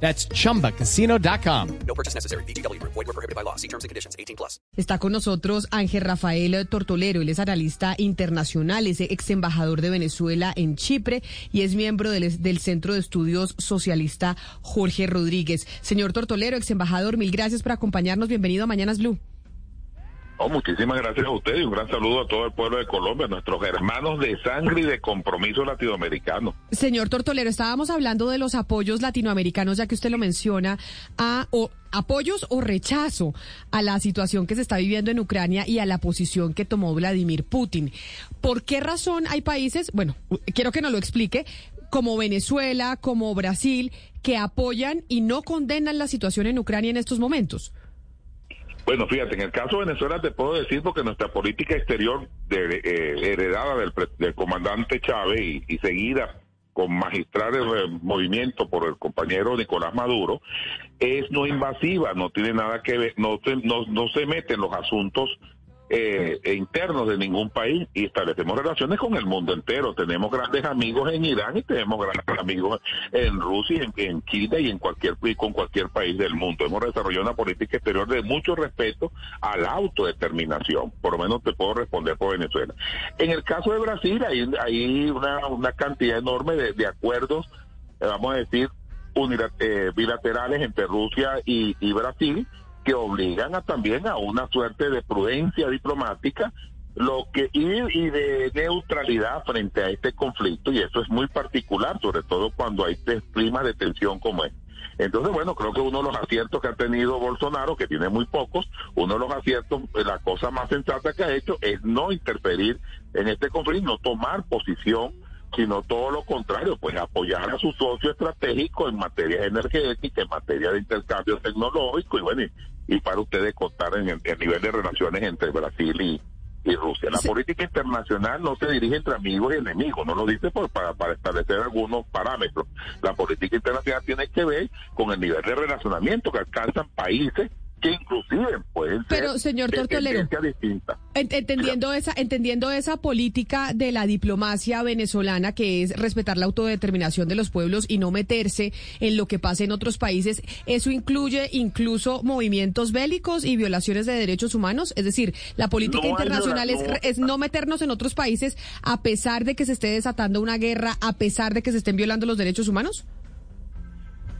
That's chumbacasino.com. No purchase necessary. BGW. Void were prohibited by law. See terms and conditions. 18 plus. Está con nosotros Ángel Rafael Tortolero, él es analista internacional, es ex embajador de Venezuela en Chipre y es miembro del, del Centro de Estudios Socialista Jorge Rodríguez. Señor Tortolero, ex embajador, mil gracias por acompañarnos. Bienvenido a Mañanas Blue. Oh, muchísimas gracias a usted y un gran saludo a todo el pueblo de Colombia, nuestros hermanos de sangre y de compromiso latinoamericano. Señor Tortolero, estábamos hablando de los apoyos latinoamericanos, ya que usted lo menciona, a o apoyos o rechazo a la situación que se está viviendo en Ucrania y a la posición que tomó Vladimir Putin. ¿Por qué razón hay países, bueno, quiero que nos lo explique, como Venezuela, como Brasil, que apoyan y no condenan la situación en Ucrania en estos momentos? Bueno, fíjate, en el caso de Venezuela te puedo decir porque nuestra política exterior de, eh, heredada del, del, comandante Chávez y, seguida con magistral movimiento por el compañero Nicolás Maduro, es no invasiva, no tiene nada que ver, no, no, no se mete en los asuntos eh, internos de ningún país y establecemos relaciones con el mundo entero. Tenemos grandes amigos en Irán y tenemos grandes amigos en Rusia, en, en y en cualquier con cualquier país del mundo. Hemos desarrollado una política exterior de mucho respeto a la autodeterminación. Por lo menos te puedo responder por Venezuela. En el caso de Brasil hay, hay una, cantidad enorme de, acuerdos, eh, vamos a decir, eh, bilaterales entre Rusia y Brasil que obligan a también a una suerte de prudencia diplomática lo que y, y, de neutralidad frente a este conflicto y eso es muy particular sobre todo cuando hay climas de tensión como este. Entonces, bueno, creo que uno de los aciertos que ha tenido Bolsonaro, que tiene muy pocos, uno de los aciertos, la cosa más sensata que ha hecho es no interferir en este conflicto, no tomar posición sino todo lo contrario, pues apoyar a su socio estratégico en materia energética, en materia de intercambio tecnológico y bueno, y, para ustedes contar en el, el, nivel de relaciones entre Brasil y, y Rusia. La sí. política internacional no se dirige entre amigos y enemigos, no lo dice por, para, para establecer algunos parámetros. La política internacional tiene que ver con el nivel de relacionamiento que alcanzan países que inclusive pueden Pero, ser señor de Tortolero, distinta. entendiendo esa, entendiendo esa política de la diplomacia venezolana que es respetar la autodeterminación de los pueblos y no meterse en lo que pasa en otros países, ¿eso incluye incluso movimientos bélicos y violaciones de derechos humanos? Es decir, la política No, internacional es, es no meternos en otros países a pesar de que se esté desatando una guerra, a pesar de que se estén violando los derechos humanos?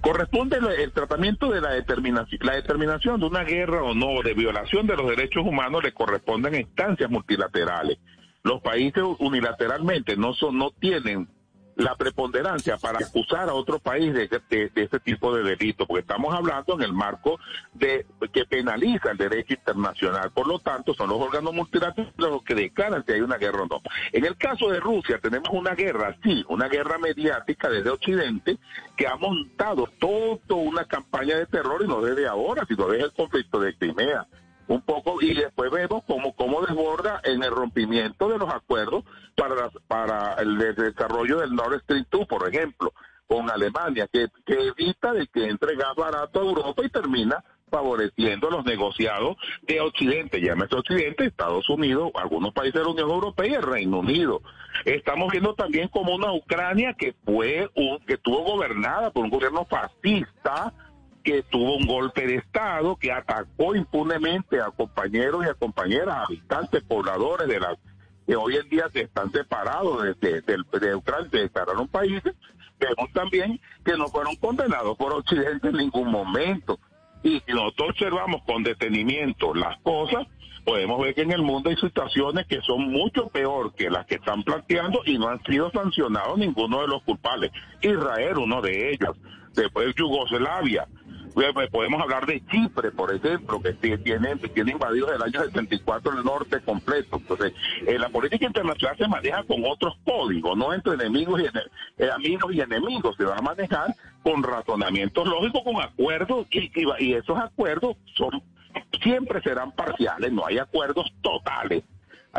Corresponde el, tratamiento de la determinación. La determinación de una guerra o no, de violación de los derechos humanos, le corresponden a instancias multilaterales. Los países unilateralmente no son, no tienen la preponderancia para acusar a otro país de, ese tipo de delito, porque estamos hablando en el marco de que penaliza el derecho internacional. Por lo tanto, son los órganos multilaterales los que declaran si hay una guerra o no. En el caso de Rusia, tenemos una guerra, sí, una guerra mediática desde Occidente que ha montado toda una campaña de terror y no desde ahora, sino desde el conflicto de Crimea un poco y después vemos cómo, cómo desborda en el rompimiento de los acuerdos para, para el desarrollo del Nord Stream 2, por ejemplo, con Alemania, que, que evita de que entre gas barato a Europa y termina favoreciendo los negociados de Occidente, llámese Occidente, Estados Unidos, algunos países de la Unión Europea y el Reino Unido. Estamos viendo también como una Ucrania que fue un, que estuvo gobernada por un gobierno fascista, que tuvo un golpe de Estado, que atacó impunemente a compañeros y a compañeras, habitantes, pobladores de las que hoy en día se están separados de, de, de, de Ucrania, se países, vemos también que no fueron condenados por Occidente en ningún momento. Y si nosotros observamos con detenimiento las cosas, podemos ver que en el mundo hay situaciones que son mucho peor que las que están planteando y no han sido sancionados ninguno de los culpables. Israel, uno de ellos, después Yugoslavia, podemos hablar de Chipre, por ejemplo, que tiene, tiene invadido desde el año 74 el norte completo. Entonces, eh, la política internacional se maneja con otros códigos, no entre enemigos y eh, amigos y enemigos, se va a manejar con razonamientos lógicos, con acuerdos, y, y, y esos acuerdos son siempre serán parciales, no hay acuerdos totales.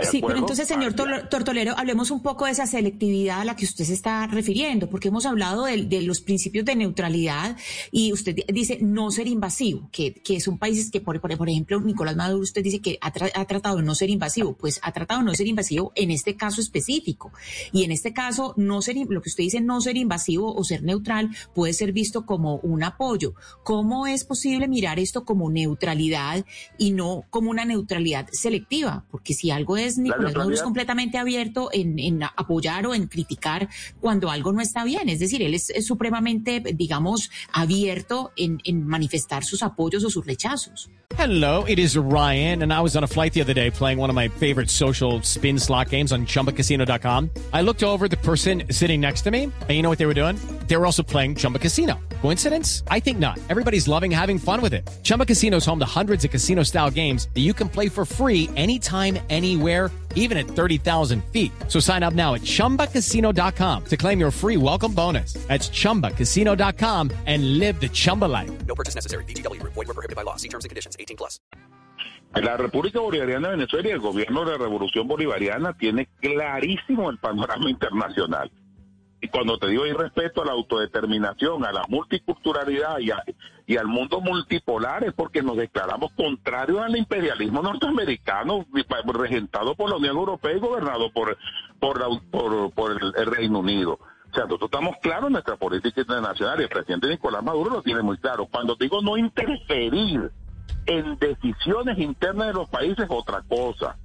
Sí, pero entonces, señor Tortolero, hablemos un poco de esa selectividad a la que usted se está refiriendo, porque hemos hablado de, los principios de neutralidad y usted dice no ser invasivo, que, que son países que, por, por, ejemplo, Nicolás Maduro, usted dice que ha, tratado de no ser invasivo, pues ha tratado de no ser invasivo en este caso específico. Y en este caso, no ser, lo que usted dice no ser invasivo o ser neutral puede ser visto como un apoyo. ¿Cómo es posible mirar esto como neutralidad y no como una neutralidad selectiva? Porque si algo es Nicolás Maduro es completamente abierto en, apoyar o en criticar cuando algo no está bien. Es decir, él es, supremamente, digamos, abierto en, en manifestar sus apoyos o sus rechazos. Hello, it is Ryan, and I was on a flight the other day playing one of my favorite social spin slot games on chumbacasino.com. I looked over the person sitting next to me, and you know what they were doing? They were also playing Chumba Casino. Coincidence? I think not. Everybody's loving having fun with it. Chumba Casino is home to hundreds of casino style games that you can play for free anytime, anywhere, even at 30,000 feet. So sign up now at chumbacasino.com to claim your free welcome bonus. That's chumbacasino.com and live the Chumba life. No purchase necessary. DTW, void, were prohibited by law. See terms and conditions 18 plus. La República Bolivariana de Venezuela y el gobierno de la Revolución Bolivariana tiene clarísimo el panorama internacional. Y cuando te digo hay respeto a la autodeterminación, a la multiculturalidad y, y al mundo multipolar es porque nos declaramos contrarios al imperialismo norteamericano regentado por la Unión Europea y gobernado por, por el, Reino Unido. O sea, nosotros estamos claros en nuestra política internacional y el presidente Nicolás Maduro lo tiene muy claro. Cuando digo no interferir en decisiones internas de los países, otra cosa.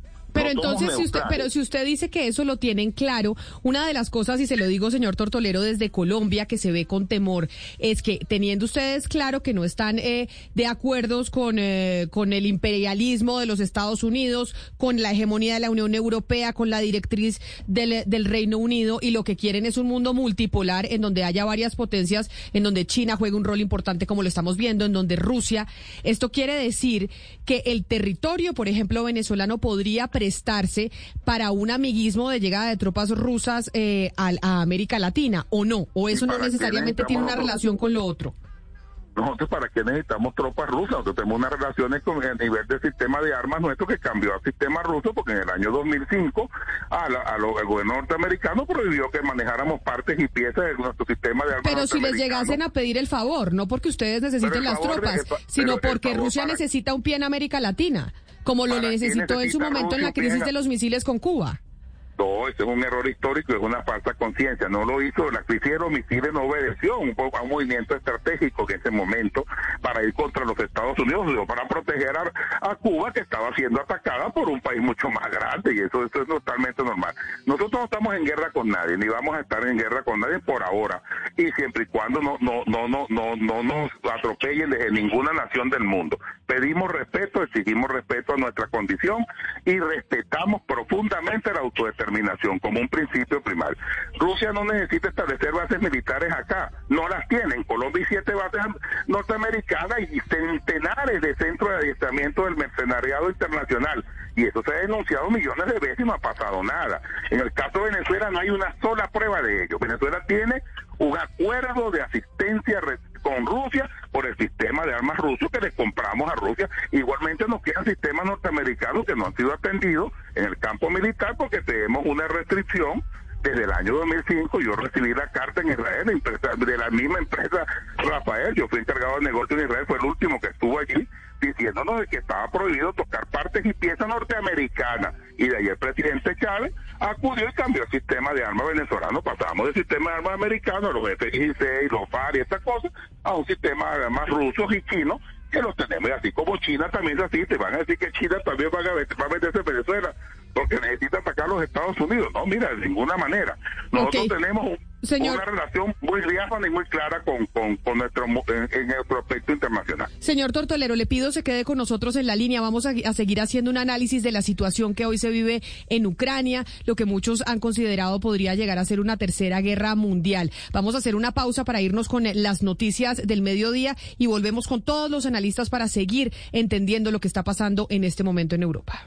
Pero entonces, si usted, pero si usted dice que eso lo tienen claro, una de las cosas, y se lo digo, señor Tortolero, desde Colombia, que se ve con temor, es que teniendo ustedes claro que no están eh, de acuerdos con, eh, con el imperialismo de los Estados Unidos, con la hegemonía de la Unión Europea, con la directriz del, del Reino Unido, y lo que quieren es un mundo multipolar en donde haya varias potencias, en donde China juegue un rol importante como lo estamos viendo, en donde Rusia. Esto quiere decir que el territorio, por ejemplo, venezolano podría prestarse para un amiguismo de llegada de tropas rusas eh, a, a, América Latina o no? ¿O eso no necesariamente tiene una relación con lo otro? Nosotros, ¿para qué necesitamos tropas rusas? Nosotros tenemos unas relaciones con el nivel del sistema de armas nuestro que cambió al sistema ruso, porque en el año 2005 a a lo, el gobierno norteamericano prohibió que manejáramos partes y piezas de nuestro sistema de armas. Pero si les llegasen a pedir el favor, no porque ustedes necesiten las tropas, sino porque Rusia necesita un pie en América Latina como lo necesitó en su momento en la crisis de los misiles con Cuba. No, ese es un error histórico, es una falsa conciencia. No lo hizo, la crisis de los misiles no obedeció un a un movimiento estratégico en ese momento para ir contra los Estados Unidos, para proteger a, Cuba que estaba siendo atacada por un país mucho más grande y eso, eso es totalmente normal. Nosotros no estamos en guerra con nadie, ni vamos a estar en guerra con nadie por ahora y siempre y cuando no no no no no no nos atropellen desde ninguna nación del mundo. Pedimos respeto, exigimos respeto a nuestra condición y respetamos profundamente la autodeterminación como un principio primario. Rusia no necesita establecer bases militares acá, no las tiene. En Colombia hay siete bases norteamericanas y centenares de centros de adiestramiento del mercenariado internacional. Y eso se ha denunciado millones de veces y no ha pasado nada. En el caso de Venezuela no hay una sola prueba de ello. Venezuela tiene un acuerdo de asistencia con Rusia por el sistema de armas ruso que le compramos a Rusia. Igualmente nos quedan sistemas norteamericanos que no han sido atendidos en el campo militar porque tenemos una restricción desde el año 2005 yo recibí la carta en Israel de la misma empresa Rafael, yo fui encargado de negocio en Israel, fue el último que estuvo allí diciéndonos de que estaba prohibido tocar partes y piezas norteamericanas. Y de ahí el presidente Chávez acudió y cambió el sistema de armas venezolano. Pasamos del sistema de armas americano, los F-16, los FAR y estas cosas, a un sistema de armas rusos y chinos que los tenemos. Y así como China también es así, te van a decir que China también va a, va a meterse en Venezuela porque necesita atacar a los Estados Unidos. No, mira, de ninguna manera. Nosotros tenemos una relación muy diáfana y muy clara con, con, nuestro, en, nuestro aspecto internacional. Señor Tortolero, le pido se quede con nosotros en la línea. Vamos a, a, seguir haciendo un análisis de la situación que hoy se vive en Ucrania, lo que muchos han considerado podría llegar a ser una tercera guerra mundial. Vamos a hacer una pausa para irnos con las noticias del mediodía y volvemos con todos los analistas para seguir entendiendo lo que está pasando en este momento en Europa.